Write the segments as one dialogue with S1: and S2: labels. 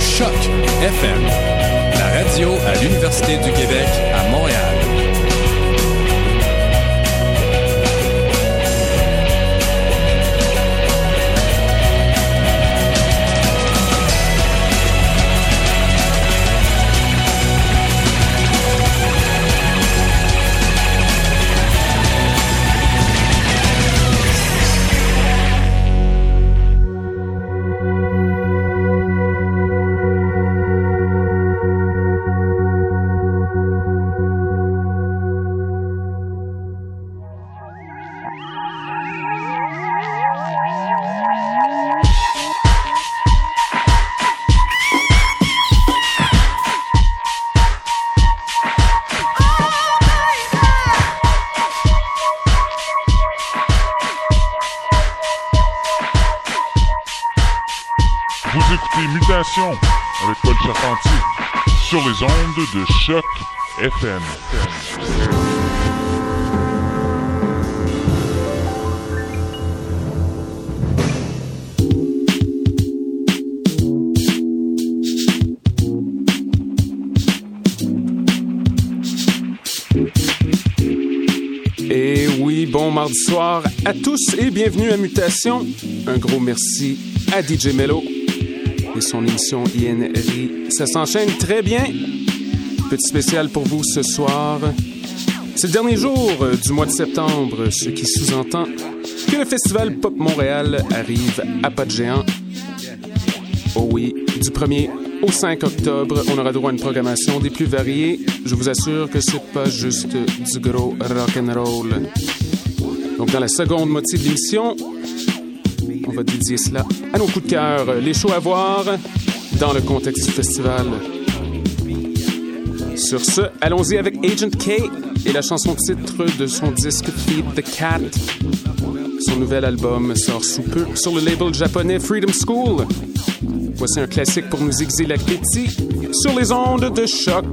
S1: Choc FM, la radio à l'Université du Québec à Montréal.
S2: Vous écoutez Mutation avec Paul Charpentier sur les ondes de choc FM.
S3: Et oui, bon mardi soir à tous et bienvenue à Mutation. Un gros merci à DJ Mello son émission INRI. Ça s'enchaîne très bien. Petit spécial pour vous ce soir. C'est le dernier jour euh, du mois de septembre, ce qui sous-entend que le Festival Pop Montréal arrive à pas de géant. Oh oui, du 1er au 5 octobre, on aura droit à une programmation des plus variées. Je vous assure que c'est pas juste du gros rock and roll. Donc dans la seconde moitié de l'émission, on va dédier cela à nos coups de cœur, les shows à voir dans le contexte du festival. Sur ce, allons-y avec Agent K et la chanson titre de son disque Feed the Cat. Son nouvel album sort sous peu sur le label japonais Freedom School. Voici un classique pour nous aiguiser l'appétit sur les ondes de choc.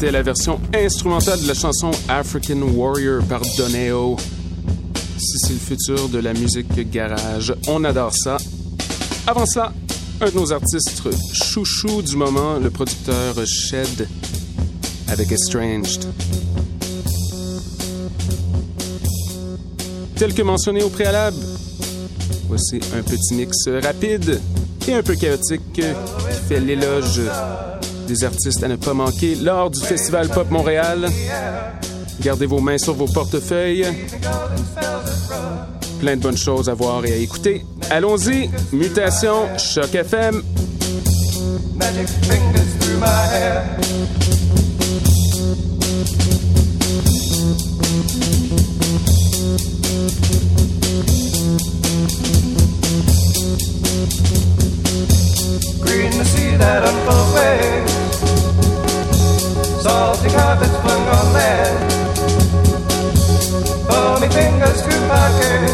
S4: C'était la version instrumentale de la chanson African Warrior par Doneo. Si c'est le futur de la musique garage, on adore ça. Avant ça, un de nos artistes chouchou du moment, le producteur Shed avec Estranged. Tel que mentionné au préalable, voici un petit mix rapide et un peu chaotique qui fait l'éloge des artistes à ne pas manquer lors du Festival Pop Montréal. Gardez vos mains sur vos portefeuilles. Plein de bonnes choses à voir et à écouter. Allons-y, Mutation, Choc FM. salty carpets flung on land. Foamy fingers grew pocket.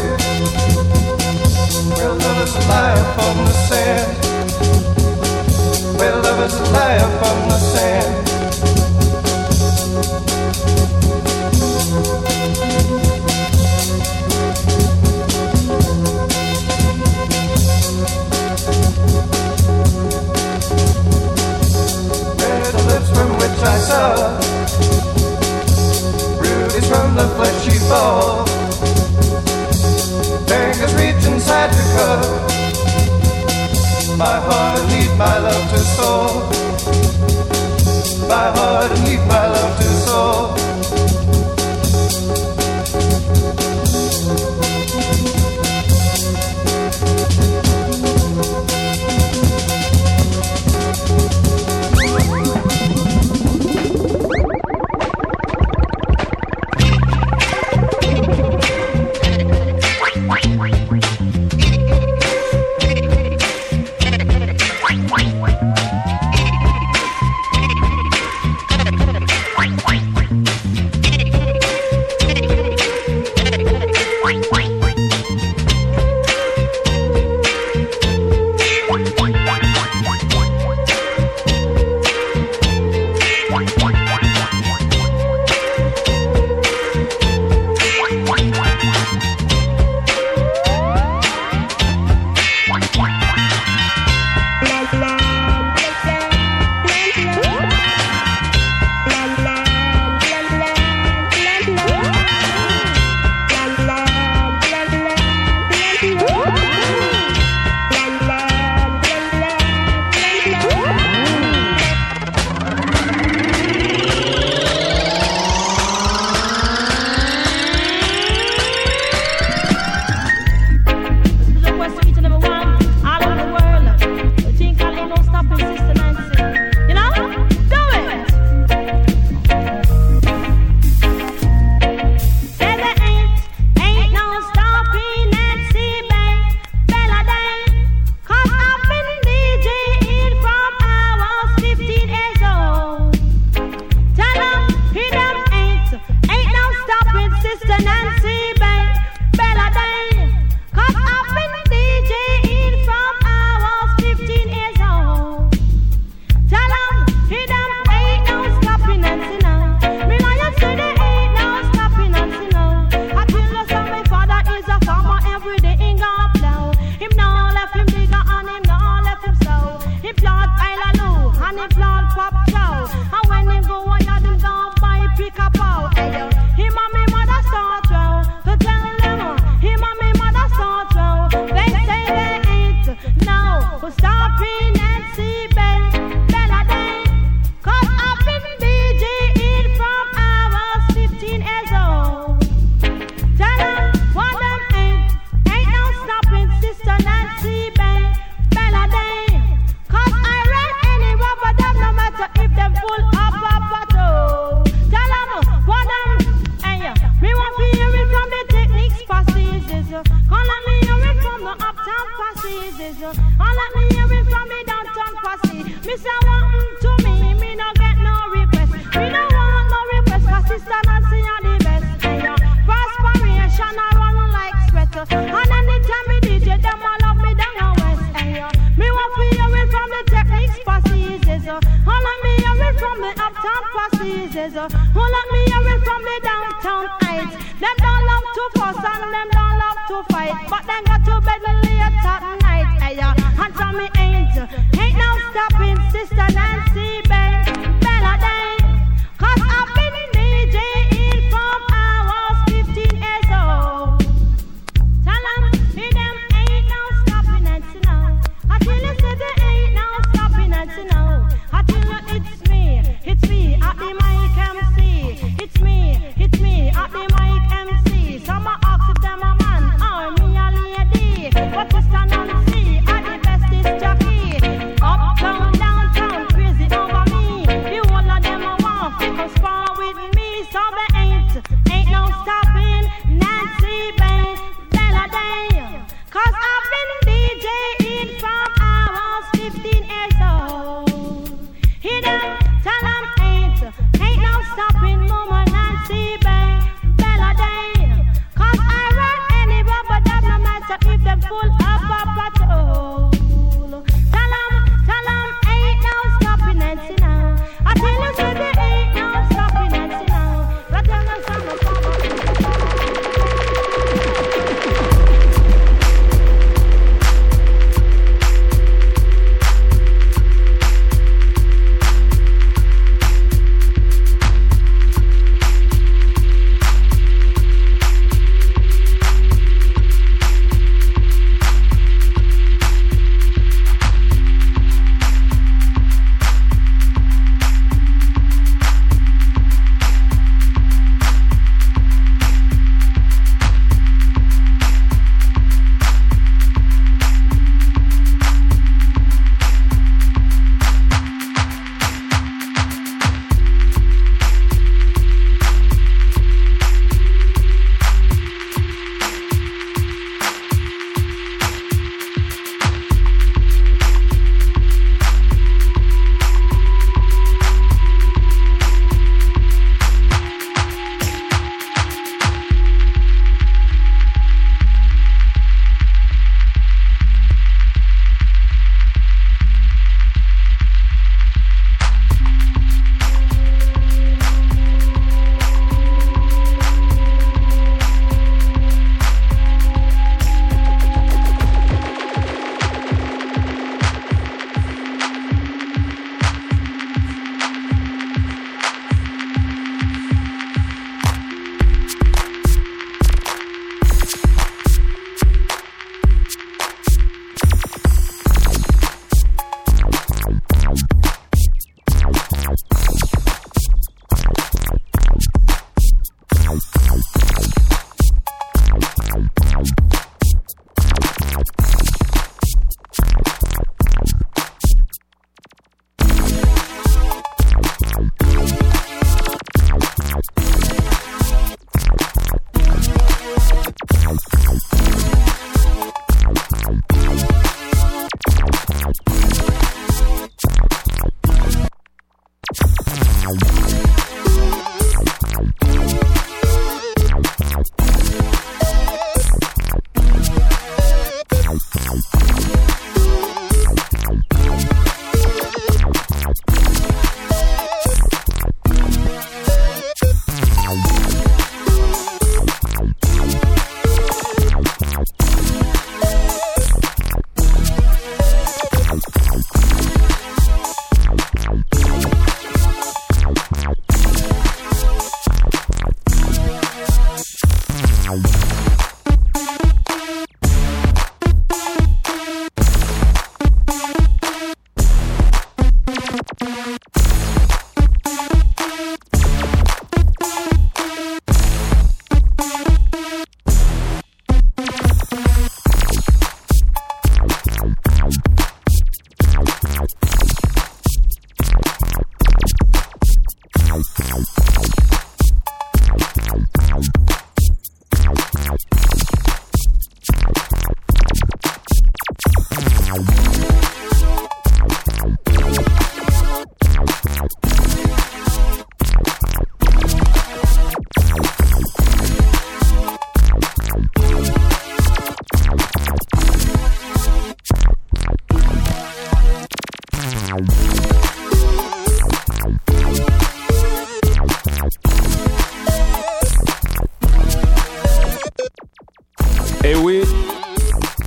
S4: Where lovers lie upon the sand. Where lovers lie upon the sand.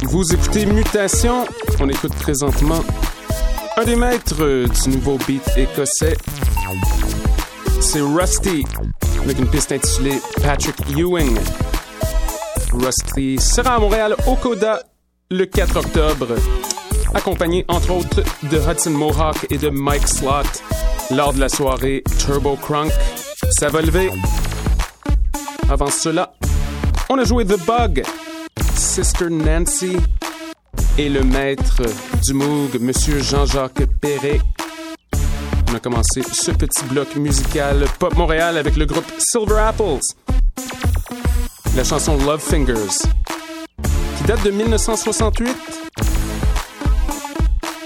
S3: Vous écoutez Mutation. On écoute présentement un des maîtres du nouveau beat écossais. C'est Rusty, avec une piste intitulée Patrick Ewing. Rusty sera à Montréal au Coda le 4 octobre, accompagné entre autres de Hudson Mohawk et de Mike Slot lors de la soirée Turbo Crunk. Ça va lever. Avant cela, on a joué The Bug, Sister Nancy et le maître du Moog, Monsieur Jean-Jacques Perret. On a commencé ce petit bloc musical Pop Montréal avec le groupe Silver Apples. La chanson Love Fingers, qui date de 1968,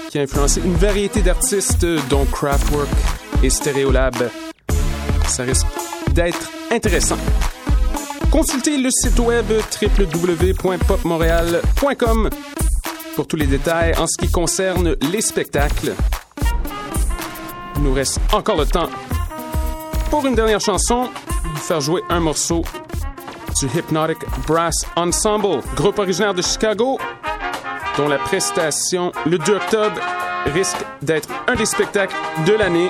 S3: qui a influencé une variété d'artistes dont Kraftwerk et Stereolab. Ça risque d'être intéressant. Consultez le site web www.popmontréal.com pour tous les détails en ce qui concerne les spectacles. Il nous reste encore le temps pour une dernière chanson, faire jouer un morceau du Hypnotic Brass Ensemble, groupe originaire de Chicago, dont la prestation le 2 octobre risque d'être un des spectacles de l'année.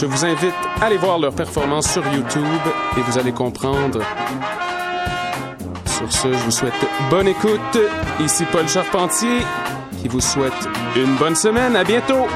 S3: Je vous invite à aller voir leur performance sur YouTube et vous allez comprendre. Sur ce, je vous souhaite bonne écoute. Ici Paul Charpentier qui vous souhaite une bonne semaine. À bientôt!